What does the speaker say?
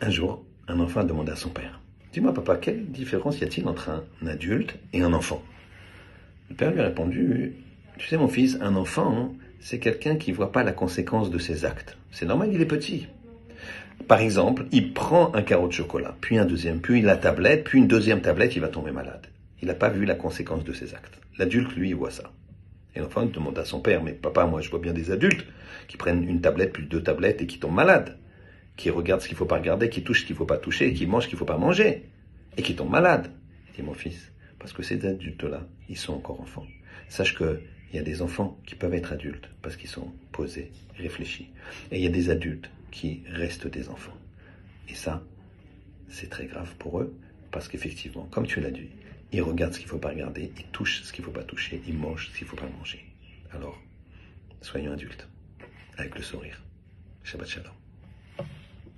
Un jour, un enfant a demandé à son père Dis-moi, papa, quelle différence y a-t-il entre un adulte et un enfant? Le père lui a répondu Tu sais, mon fils, un enfant, c'est quelqu'un qui ne voit pas la conséquence de ses actes. C'est normal, il est petit. Par exemple, il prend un carreau de chocolat, puis un deuxième, puis la tablette, puis une deuxième tablette, il va tomber malade. Il n'a pas vu la conséquence de ses actes. L'adulte, lui, voit ça. Et l'enfant demande à son père, mais papa, moi je vois bien des adultes qui prennent une tablette, puis deux tablettes et qui tombent malades qui regarde ce qu'il ne faut pas regarder, qui touche ce qu'il ne faut pas toucher, qui mange ce qu'il ne faut pas manger, et qui tombe malade. dit mon fils, parce que ces adultes-là, ils sont encore enfants. Sache qu'il y a des enfants qui peuvent être adultes parce qu'ils sont posés, réfléchis. Et il y a des adultes qui restent des enfants. Et ça, c'est très grave pour eux parce qu'effectivement, comme tu l'as dit, ils regardent ce qu'il ne faut pas regarder, ils touchent ce qu'il ne faut pas toucher, ils mangent ce qu'il ne faut pas manger. Alors, soyons adultes, avec le sourire. Shabbat Shalom.